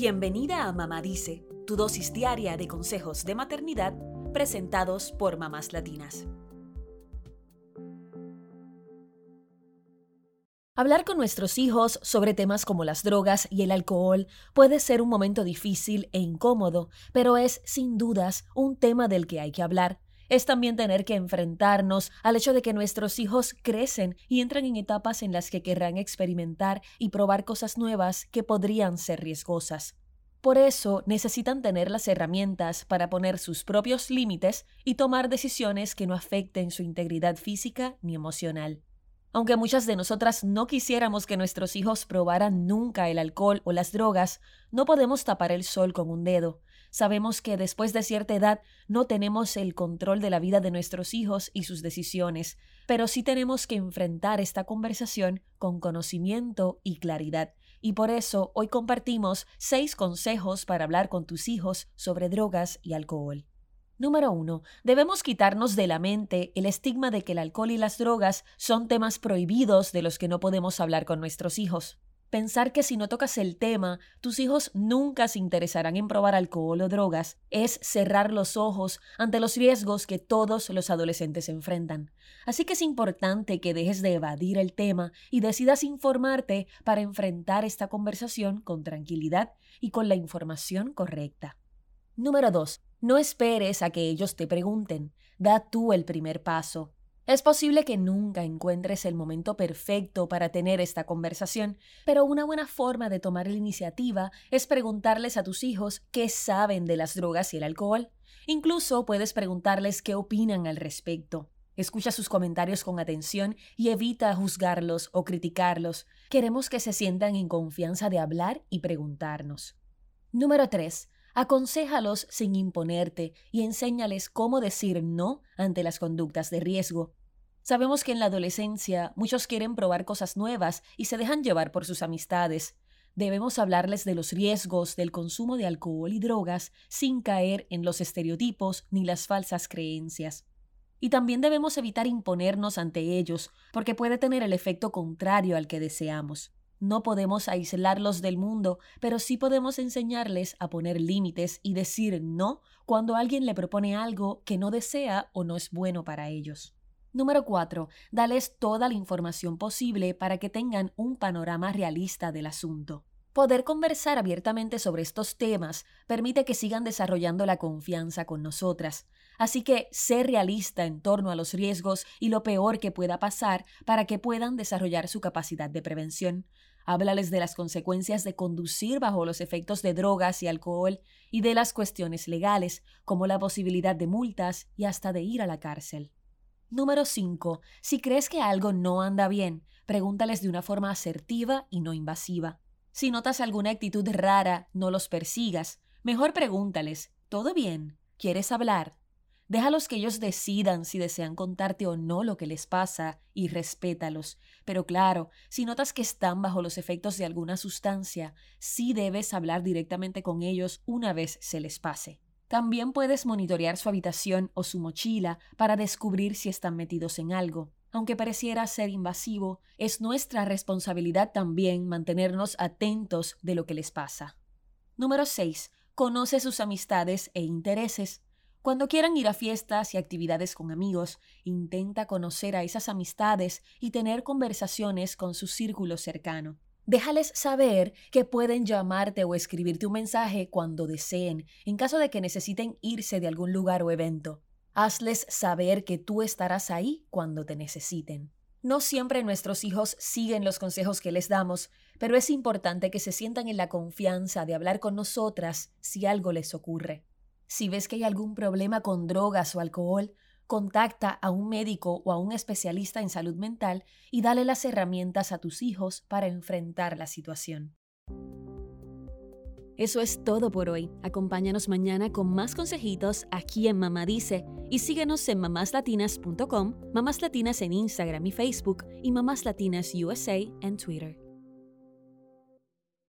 Bienvenida a Mamá Dice, tu dosis diaria de consejos de maternidad presentados por mamás latinas. Hablar con nuestros hijos sobre temas como las drogas y el alcohol puede ser un momento difícil e incómodo, pero es sin dudas un tema del que hay que hablar. Es también tener que enfrentarnos al hecho de que nuestros hijos crecen y entran en etapas en las que querrán experimentar y probar cosas nuevas que podrían ser riesgosas. Por eso necesitan tener las herramientas para poner sus propios límites y tomar decisiones que no afecten su integridad física ni emocional. Aunque muchas de nosotras no quisiéramos que nuestros hijos probaran nunca el alcohol o las drogas, no podemos tapar el sol con un dedo. Sabemos que después de cierta edad no tenemos el control de la vida de nuestros hijos y sus decisiones, pero sí tenemos que enfrentar esta conversación con conocimiento y claridad. Y por eso hoy compartimos seis consejos para hablar con tus hijos sobre drogas y alcohol. Número 1. Debemos quitarnos de la mente el estigma de que el alcohol y las drogas son temas prohibidos de los que no podemos hablar con nuestros hijos. Pensar que si no tocas el tema, tus hijos nunca se interesarán en probar alcohol o drogas es cerrar los ojos ante los riesgos que todos los adolescentes enfrentan. Así que es importante que dejes de evadir el tema y decidas informarte para enfrentar esta conversación con tranquilidad y con la información correcta. Número 2. No esperes a que ellos te pregunten. Da tú el primer paso. Es posible que nunca encuentres el momento perfecto para tener esta conversación, pero una buena forma de tomar la iniciativa es preguntarles a tus hijos qué saben de las drogas y el alcohol. Incluso puedes preguntarles qué opinan al respecto. Escucha sus comentarios con atención y evita juzgarlos o criticarlos. Queremos que se sientan en confianza de hablar y preguntarnos. Número 3. Aconséjalos sin imponerte y enséñales cómo decir no ante las conductas de riesgo. Sabemos que en la adolescencia muchos quieren probar cosas nuevas y se dejan llevar por sus amistades. Debemos hablarles de los riesgos del consumo de alcohol y drogas sin caer en los estereotipos ni las falsas creencias. Y también debemos evitar imponernos ante ellos, porque puede tener el efecto contrario al que deseamos. No podemos aislarlos del mundo, pero sí podemos enseñarles a poner límites y decir no cuando alguien le propone algo que no desea o no es bueno para ellos. Número 4. Dales toda la información posible para que tengan un panorama realista del asunto. Poder conversar abiertamente sobre estos temas permite que sigan desarrollando la confianza con nosotras. Así que ser realista en torno a los riesgos y lo peor que pueda pasar para que puedan desarrollar su capacidad de prevención. Háblales de las consecuencias de conducir bajo los efectos de drogas y alcohol y de las cuestiones legales, como la posibilidad de multas y hasta de ir a la cárcel. Número 5. Si crees que algo no anda bien, pregúntales de una forma asertiva y no invasiva. Si notas alguna actitud rara, no los persigas. Mejor pregúntales, ¿todo bien? ¿Quieres hablar? Déjalos que ellos decidan si desean contarte o no lo que les pasa y respétalos. Pero claro, si notas que están bajo los efectos de alguna sustancia, sí debes hablar directamente con ellos una vez se les pase. También puedes monitorear su habitación o su mochila para descubrir si están metidos en algo. Aunque pareciera ser invasivo, es nuestra responsabilidad también mantenernos atentos de lo que les pasa. Número 6. Conoce sus amistades e intereses. Cuando quieran ir a fiestas y actividades con amigos, intenta conocer a esas amistades y tener conversaciones con su círculo cercano. Déjales saber que pueden llamarte o escribirte un mensaje cuando deseen, en caso de que necesiten irse de algún lugar o evento. Hazles saber que tú estarás ahí cuando te necesiten. No siempre nuestros hijos siguen los consejos que les damos, pero es importante que se sientan en la confianza de hablar con nosotras si algo les ocurre. Si ves que hay algún problema con drogas o alcohol, contacta a un médico o a un especialista en salud mental y dale las herramientas a tus hijos para enfrentar la situación. Eso es todo por hoy. Acompáñanos mañana con más consejitos aquí en Mamá Dice y síguenos en mamáslatinas.com, Mamás Latinas en Instagram y Facebook y Mamás Latinas USA en Twitter.